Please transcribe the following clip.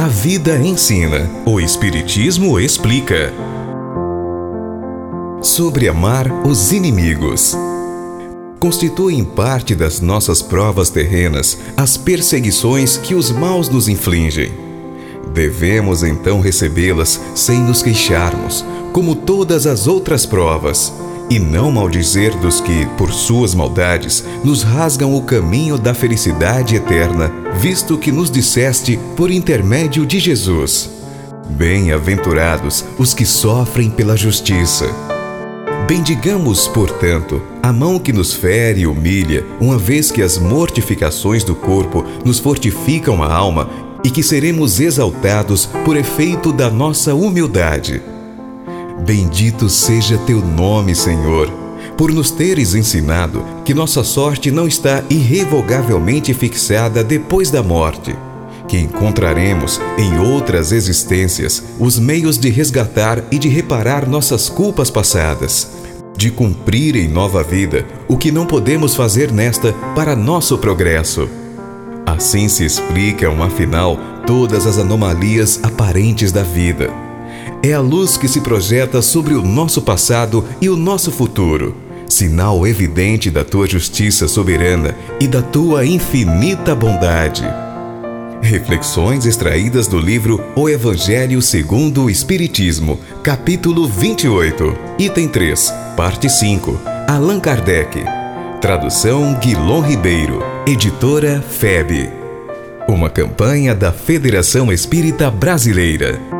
A vida ensina, o Espiritismo explica. Sobre amar os inimigos. Constituem parte das nossas provas terrenas as perseguições que os maus nos infligem. Devemos então recebê-las sem nos queixarmos, como todas as outras provas, e não maldizer dos que, por suas maldades, nos rasgam o caminho da felicidade eterna, visto que nos disseste por intermédio de Jesus. Bem-aventurados os que sofrem pela justiça. Bendigamos, portanto, a mão que nos fere e humilha, uma vez que as mortificações do corpo nos fortificam a alma e que seremos exaltados por efeito da nossa humildade. Bendito seja teu nome, Senhor, por nos teres ensinado que nossa sorte não está irrevogavelmente fixada depois da morte, que encontraremos em outras existências os meios de resgatar e de reparar nossas culpas passadas, de cumprir em nova vida o que não podemos fazer nesta para nosso progresso. Assim se explicam, afinal, todas as anomalias aparentes da vida é a luz que se projeta sobre o nosso passado e o nosso futuro, sinal evidente da tua justiça soberana e da tua infinita bondade. Reflexões extraídas do livro O Evangelho segundo o Espiritismo, capítulo 28, item 3, parte 5, Allan Kardec. Tradução Guilom Ribeiro, editora FEB. Uma campanha da Federação Espírita Brasileira.